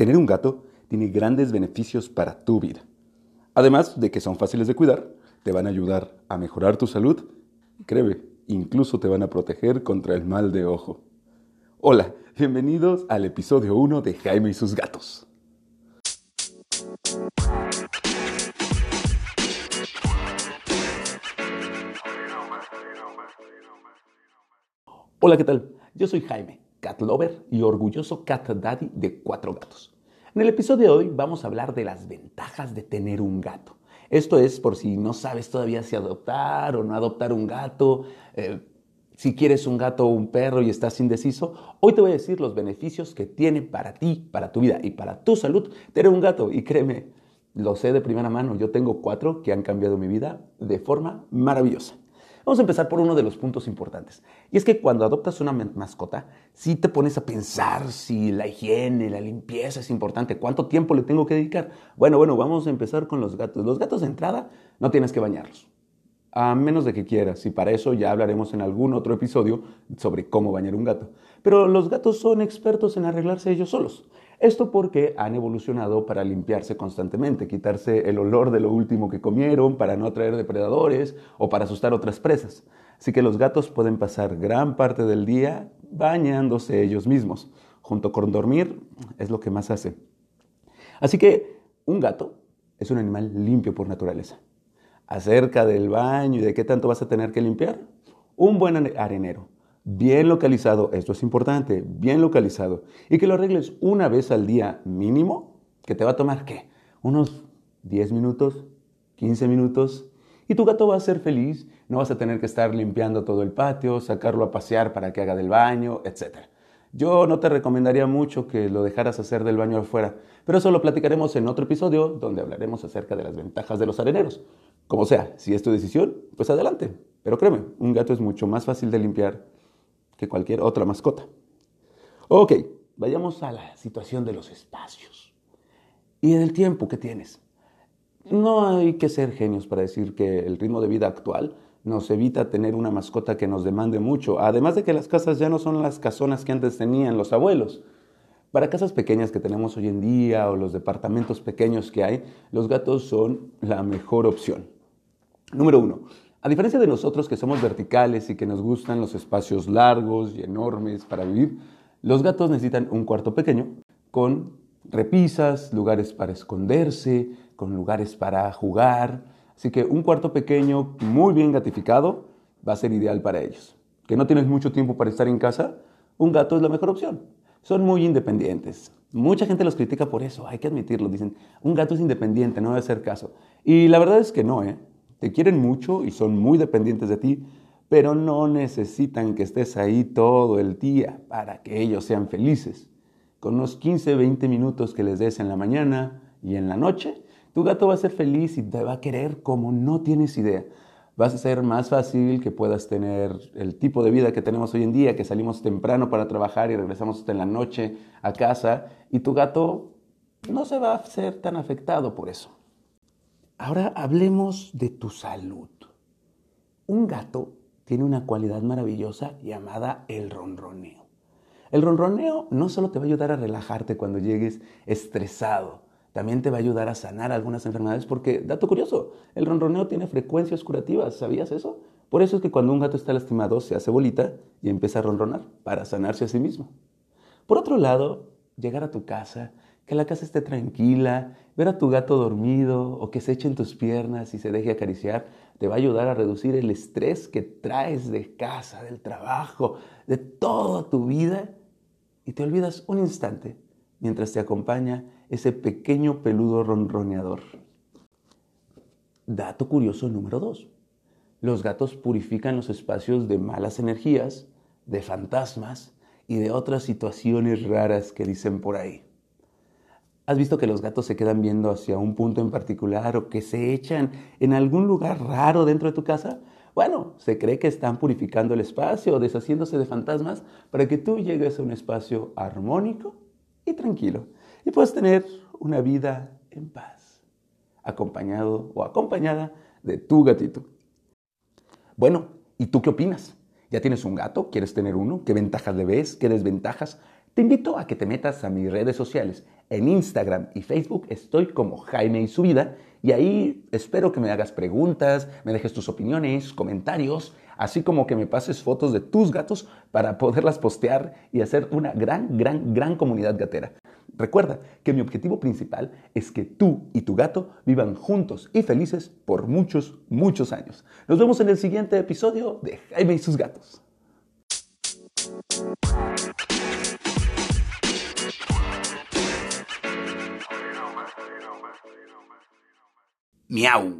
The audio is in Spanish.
Tener un gato tiene grandes beneficios para tu vida. Además de que son fáciles de cuidar, te van a ayudar a mejorar tu salud y créeme, incluso te van a proteger contra el mal de ojo. Hola, bienvenidos al episodio 1 de Jaime y sus gatos. Hola, ¿qué tal? Yo soy Jaime, cat lover y orgulloso cat daddy de cuatro gatos. En el episodio de hoy vamos a hablar de las ventajas de tener un gato. Esto es por si no sabes todavía si adoptar o no adoptar un gato, eh, si quieres un gato o un perro y estás indeciso, hoy te voy a decir los beneficios que tiene para ti, para tu vida y para tu salud tener un gato. Y créeme, lo sé de primera mano, yo tengo cuatro que han cambiado mi vida de forma maravillosa. Vamos a empezar por uno de los puntos importantes. Y es que cuando adoptas una mascota, si te pones a pensar si la higiene, la limpieza es importante, cuánto tiempo le tengo que dedicar. Bueno, bueno, vamos a empezar con los gatos. Los gatos de entrada no tienes que bañarlos. A menos de que quieras, y para eso ya hablaremos en algún otro episodio sobre cómo bañar un gato. Pero los gatos son expertos en arreglarse ellos solos. Esto porque han evolucionado para limpiarse constantemente, quitarse el olor de lo último que comieron, para no atraer depredadores o para asustar otras presas. Así que los gatos pueden pasar gran parte del día bañándose ellos mismos. Junto con dormir es lo que más hacen. Así que un gato es un animal limpio por naturaleza. Acerca del baño y de qué tanto vas a tener que limpiar, un buen arenero bien localizado, esto es importante, bien localizado, y que lo arregles una vez al día mínimo, que te va a tomar, ¿qué? Unos 10 minutos, 15 minutos, y tu gato va a ser feliz, no vas a tener que estar limpiando todo el patio, sacarlo a pasear para que haga del baño, etc. Yo no te recomendaría mucho que lo dejaras hacer del baño afuera, pero eso lo platicaremos en otro episodio donde hablaremos acerca de las ventajas de los areneros. Como sea, si es tu decisión, pues adelante. Pero créeme, un gato es mucho más fácil de limpiar que cualquier otra mascota. Ok, vayamos a la situación de los espacios y del tiempo que tienes. No hay que ser genios para decir que el ritmo de vida actual nos evita tener una mascota que nos demande mucho, además de que las casas ya no son las casonas que antes tenían los abuelos. Para casas pequeñas que tenemos hoy en día o los departamentos pequeños que hay, los gatos son la mejor opción. Número uno, a diferencia de nosotros que somos verticales y que nos gustan los espacios largos y enormes para vivir, los gatos necesitan un cuarto pequeño con repisas, lugares para esconderse, con lugares para jugar. Así que un cuarto pequeño muy bien gatificado va a ser ideal para ellos. Que no tienes mucho tiempo para estar en casa, un gato es la mejor opción. Son muy independientes. Mucha gente los critica por eso, hay que admitirlo. Dicen, un gato es independiente, no debe hacer caso. Y la verdad es que no, ¿eh? Te quieren mucho y son muy dependientes de ti, pero no necesitan que estés ahí todo el día para que ellos sean felices. Con unos 15, 20 minutos que les des en la mañana y en la noche, tu gato va a ser feliz y te va a querer como no tienes idea. Vas a ser más fácil que puedas tener el tipo de vida que tenemos hoy en día, que salimos temprano para trabajar y regresamos hasta en la noche a casa, y tu gato no se va a ser tan afectado por eso. Ahora hablemos de tu salud. Un gato tiene una cualidad maravillosa llamada el ronroneo. El ronroneo no solo te va a ayudar a relajarte cuando llegues estresado, también te va a ayudar a sanar algunas enfermedades porque, dato curioso, el ronroneo tiene frecuencias curativas, ¿sabías eso? Por eso es que cuando un gato está lastimado se hace bolita y empieza a ronronar para sanarse a sí mismo. Por otro lado, llegar a tu casa que la casa esté tranquila, ver a tu gato dormido o que se eche en tus piernas y se deje acariciar, te va a ayudar a reducir el estrés que traes de casa, del trabajo, de toda tu vida y te olvidas un instante mientras te acompaña ese pequeño peludo ronroneador. Dato curioso número dos. Los gatos purifican los espacios de malas energías, de fantasmas y de otras situaciones raras que dicen por ahí. ¿Has visto que los gatos se quedan viendo hacia un punto en particular o que se echan en algún lugar raro dentro de tu casa? Bueno, se cree que están purificando el espacio o deshaciéndose de fantasmas para que tú llegues a un espacio armónico y tranquilo y puedas tener una vida en paz, acompañado o acompañada de tu gatito. Bueno, ¿y tú qué opinas? ¿Ya tienes un gato? ¿Quieres tener uno? ¿Qué ventajas le ves? ¿Qué desventajas? Te invito a que te metas a mis redes sociales. En Instagram y Facebook estoy como Jaime y su vida y ahí espero que me hagas preguntas, me dejes tus opiniones, comentarios, así como que me pases fotos de tus gatos para poderlas postear y hacer una gran, gran, gran comunidad gatera. Recuerda que mi objetivo principal es que tú y tu gato vivan juntos y felices por muchos, muchos años. Nos vemos en el siguiente episodio de Jaime y sus gatos. Miau.